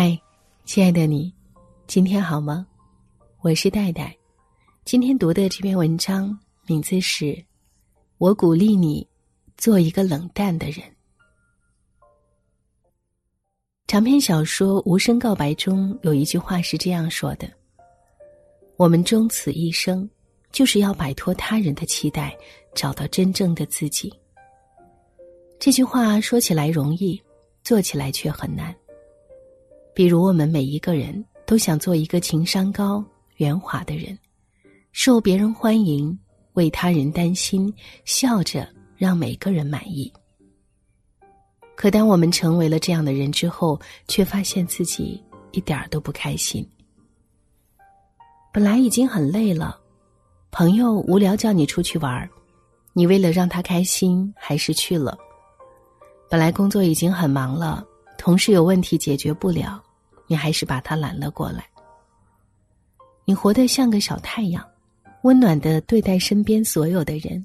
嗨，亲爱的你，今天好吗？我是戴戴。今天读的这篇文章名字是《我鼓励你做一个冷淡的人》。长篇小说《无声告白》中有一句话是这样说的：“我们终此一生，就是要摆脱他人的期待，找到真正的自己。”这句话说起来容易，做起来却很难。比如，我们每一个人都想做一个情商高、圆滑的人，受别人欢迎，为他人担心，笑着让每个人满意。可当我们成为了这样的人之后，却发现自己一点儿都不开心。本来已经很累了，朋友无聊叫你出去玩儿你为了让他开心，还是去了。本来工作已经很忙了，同事有问题解决不了。你还是把他揽了过来。你活得像个小太阳，温暖的对待身边所有的人，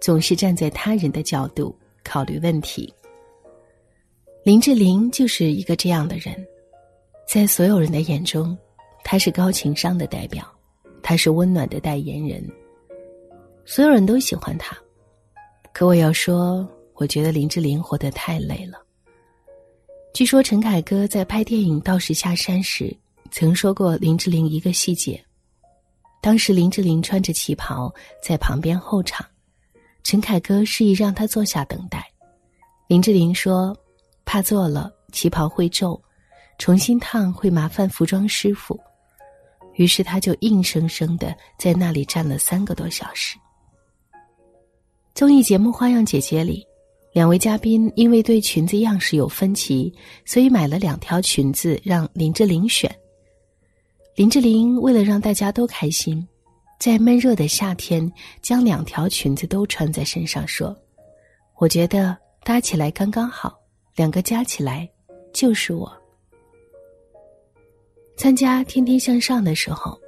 总是站在他人的角度考虑问题。林志玲就是一个这样的人，在所有人的眼中，她是高情商的代表，她是温暖的代言人，所有人都喜欢她。可我要说，我觉得林志玲活得太累了。据说陈凯歌在拍电影《道士下山》时，曾说过林志玲一个细节。当时林志玲穿着旗袍在旁边候场，陈凯歌示意让她坐下等待。林志玲说：“怕坐了旗袍会皱，重新烫会麻烦服装师傅。”于是他就硬生生的在那里站了三个多小时。综艺节目《花样姐姐》里。两位嘉宾因为对裙子样式有分歧，所以买了两条裙子让林志玲选。林志玲为了让大家都开心，在闷热的夏天将两条裙子都穿在身上，说：“我觉得搭起来刚刚好，两个加起来就是我。”参加《天天向上》的时候，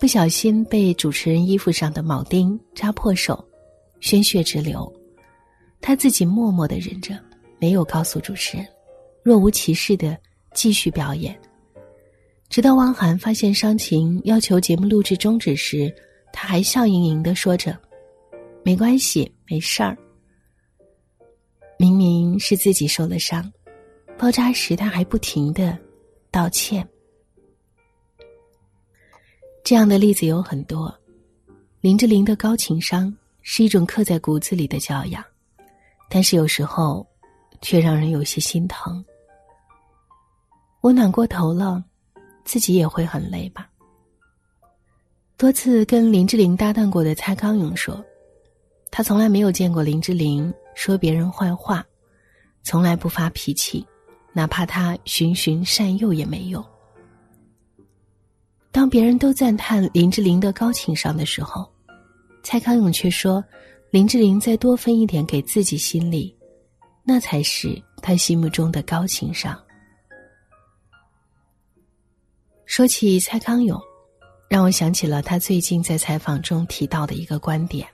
不小心被主持人衣服上的铆钉扎破手，鲜血直流。他自己默默的忍着，没有告诉主持人，若无其事的继续表演。直到汪涵发现伤情，要求节目录制终止时，他还笑盈盈的说着：“没关系，没事儿。”明明是自己受了伤，包扎时他还不停的道歉。这样的例子有很多。林志玲的高情商是一种刻在骨子里的教养。但是有时候，却让人有些心疼。温暖过头了，自己也会很累吧。多次跟林志玲搭档过的蔡康永说，他从来没有见过林志玲说别人坏话，从来不发脾气，哪怕他循循善诱也没用。当别人都赞叹林志玲的高情商的时候，蔡康永却说。林志玲再多分一点给自己心里，那才是他心目中的高情商。说起蔡康永，让我想起了他最近在采访中提到的一个观点。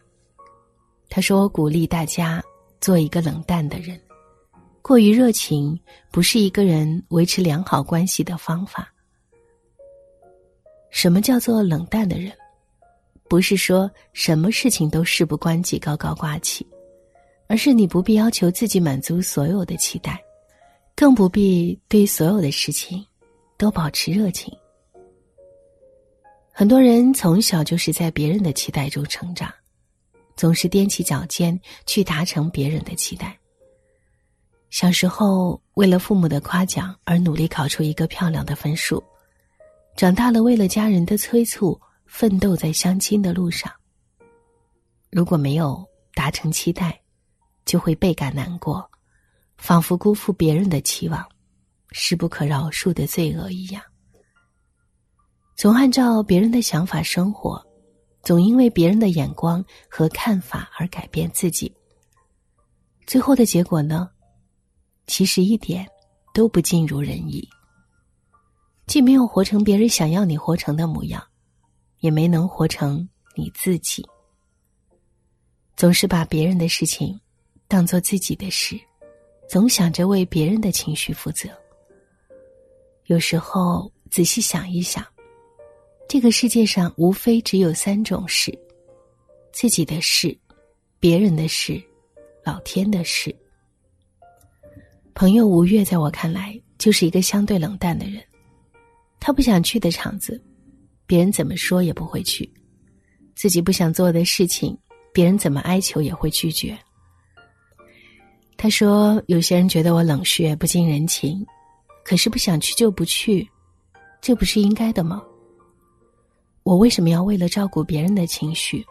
他说：“鼓励大家做一个冷淡的人，过于热情不是一个人维持良好关系的方法。什么叫做冷淡的人？”不是说什么事情都事不关己、高高挂起，而是你不必要求自己满足所有的期待，更不必对所有的事情都保持热情。很多人从小就是在别人的期待中成长，总是踮起脚尖去达成别人的期待。小时候为了父母的夸奖而努力考出一个漂亮的分数，长大了为了家人的催促。奋斗在相亲的路上，如果没有达成期待，就会倍感难过，仿佛辜负别人的期望，是不可饶恕的罪恶一样。总按照别人的想法生活，总因为别人的眼光和看法而改变自己，最后的结果呢，其实一点都不尽如人意，既没有活成别人想要你活成的模样。也没能活成你自己，总是把别人的事情当做自己的事，总想着为别人的情绪负责。有时候仔细想一想，这个世界上无非只有三种事：自己的事、别人的事、老天的事。朋友吴越在我看来就是一个相对冷淡的人，他不想去的场子，别人怎么说也不会去；自己不想做的事情，别人怎么哀求也会拒绝。他说：“有些人觉得我冷血不近人情，可是不想去就不去，这不是应该的吗？我为什么要为了照顾别人的情绪，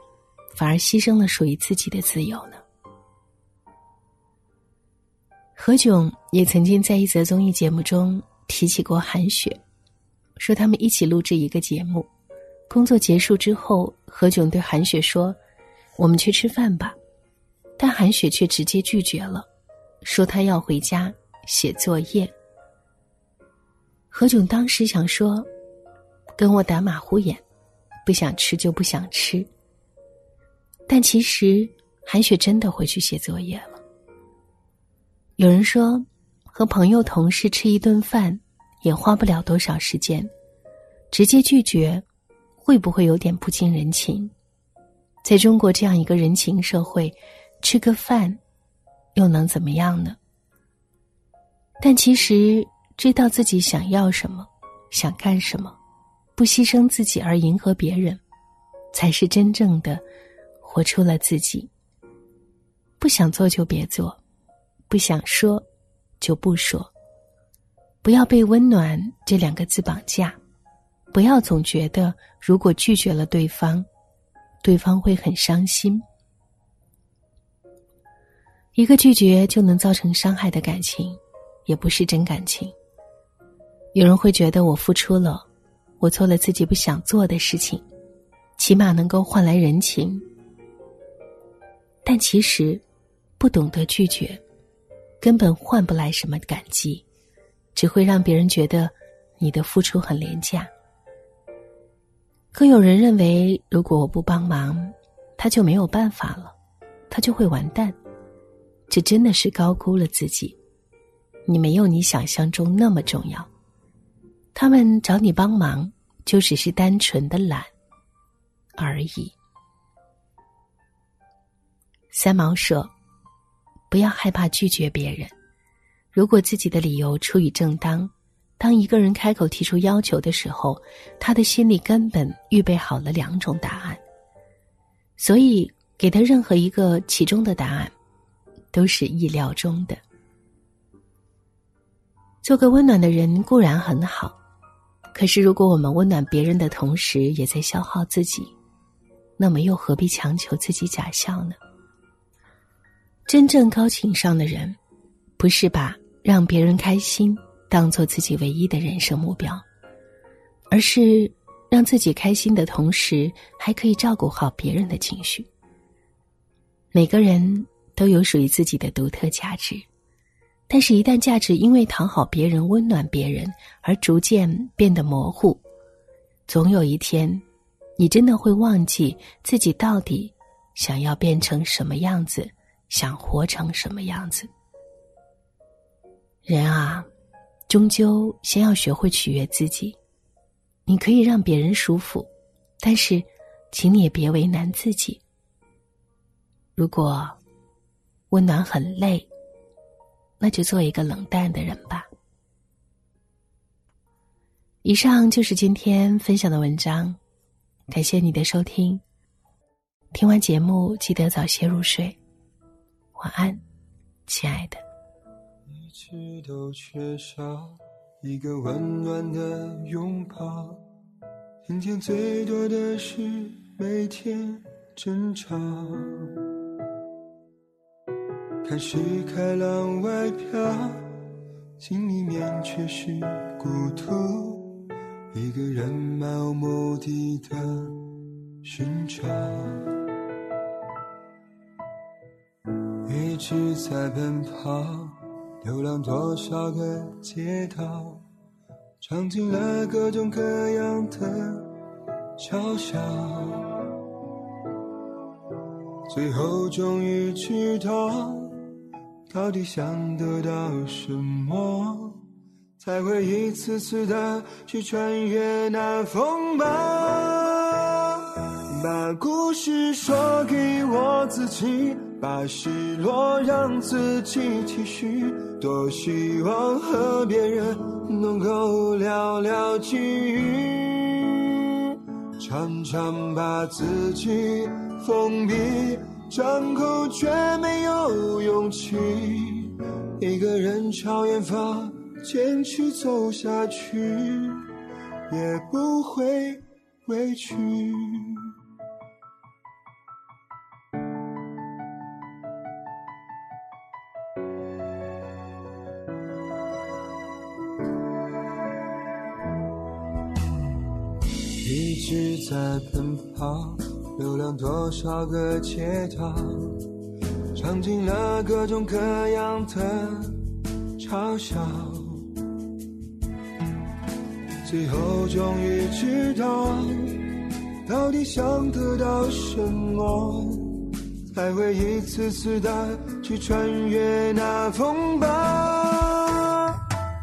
反而牺牲了属于自己的自由呢？”何炅也曾经在一则综艺节目中提起过韩雪，说他们一起录制一个节目，工作结束之后，何炅对韩雪说：“我们去吃饭吧。”但韩雪却直接拒绝了，说她要回家写作业。何炅当时想说：“跟我打马虎眼，不想吃就不想吃。”但其实韩雪真的回去写作业了。有人说，和朋友、同事吃一顿饭，也花不了多少时间，直接拒绝，会不会有点不近人情？在中国这样一个人情社会，吃个饭，又能怎么样呢？但其实，知道自己想要什么，想干什么，不牺牲自己而迎合别人，才是真正的活出了自己。不想做就别做。不想说，就不说。不要被“温暖”这两个字绑架，不要总觉得如果拒绝了对方，对方会很伤心。一个拒绝就能造成伤害的感情，也不是真感情。有人会觉得我付出了，我做了自己不想做的事情，起码能够换来人情。但其实，不懂得拒绝。根本换不来什么感激，只会让别人觉得你的付出很廉价。更有人认为，如果我不帮忙，他就没有办法了，他就会完蛋。这真的是高估了自己。你没有你想象中那么重要。他们找你帮忙，就只是单纯的懒而已。三毛说。不要害怕拒绝别人，如果自己的理由出于正当，当一个人开口提出要求的时候，他的心里根本预备好了两种答案，所以给他任何一个其中的答案，都是意料中的。做个温暖的人固然很好，可是如果我们温暖别人的同时也在消耗自己，那么又何必强求自己假笑呢？真正高情商的人，不是把让别人开心当做自己唯一的人生目标，而是让自己开心的同时，还可以照顾好别人的情绪。每个人都有属于自己的独特价值，但是，一旦价值因为讨好别人、温暖别人而逐渐变得模糊，总有一天，你真的会忘记自己到底想要变成什么样子。想活成什么样子？人啊，终究先要学会取悦自己。你可以让别人舒服，但是，请你也别为难自己。如果温暖很累，那就做一个冷淡的人吧。以上就是今天分享的文章，感谢你的收听。听完节目，记得早些入睡。晚安，亲爱的。一直都缺少一个温暖的拥抱，今天最多的是每天争吵。看世开朗外表，心里面却是孤独，一个人漫无目的的寻找。一直在奔跑，流浪多少个街道，尝尽了各种各样的嘲笑，最后终于知道，到底想得到什么。才会一次次的去穿越那风暴。把故事说给我自己，把失落让自己继续。多希望和别人能够聊聊际遇，常常把自己封闭，张口却没有勇气。一个人朝远方。坚持走下去，也不会委屈。奔跑，流浪多少个街道，尝尽了各种各样的嘲笑。最后终于知道，到底想得到什么，才会一次次的去穿越那风暴。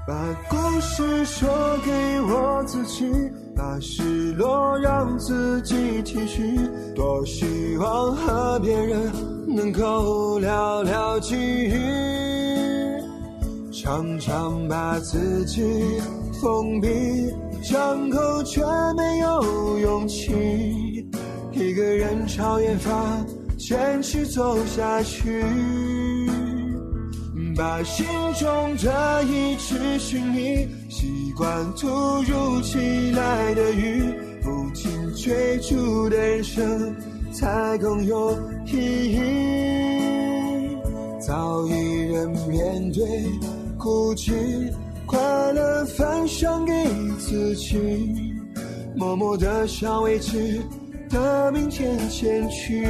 把故事说给我自己，把失落让自己体恤。多希望和别人能够聊聊际遇，常常把自己。封闭，张口却没有勇气。一个人朝远方坚持走下去，把心中这一直寻觅。习惯突如其来的雨，不停追逐的人生才更有意义。早一人面对孤寂。快乐分享给自己，默默的向未知的明天前去，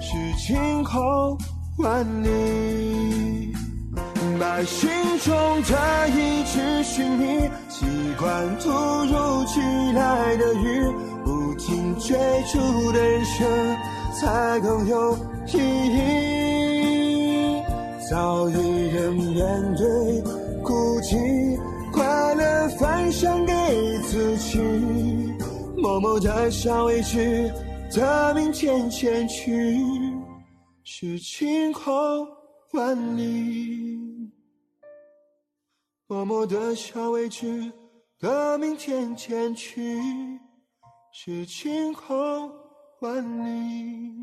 是晴空万里。把心中的一直寻觅，习惯突如其来的雨，不停追逐的人生才更有意义。早一人面对。孤寂，快乐分享给自己，默默的向未知的明天前去，是晴空万里。默默的向未知的明天前去，是晴空万里。